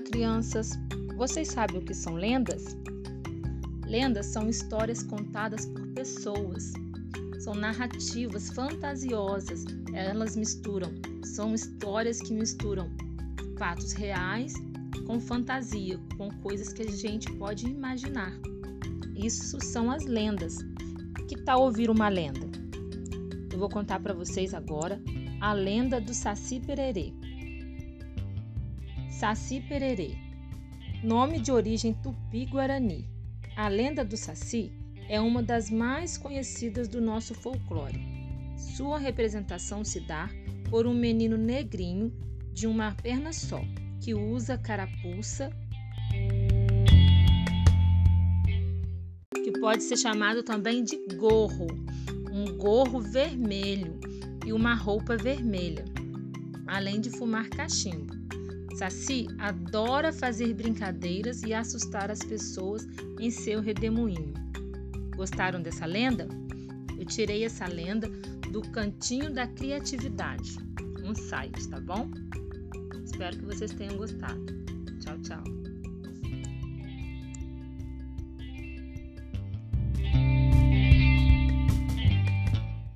crianças, vocês sabem o que são lendas? Lendas são histórias contadas por pessoas. São narrativas fantasiosas. Elas misturam, são histórias que misturam fatos reais com fantasia, com coisas que a gente pode imaginar. Isso são as lendas. Que tal ouvir uma lenda? Eu vou contar para vocês agora a lenda do Saci Pererê. Saci Pererê. Nome de origem tupi-guarani. A lenda do Saci é uma das mais conhecidas do nosso folclore. Sua representação se dá por um menino negrinho de uma perna só, que usa carapuça, que pode ser chamado também de gorro, um gorro vermelho e uma roupa vermelha, além de fumar cachimbo. Saci adora fazer brincadeiras e assustar as pessoas em seu redemoinho. Gostaram dessa lenda? Eu tirei essa lenda do Cantinho da Criatividade, um site, tá bom? Espero que vocês tenham gostado. Tchau, tchau.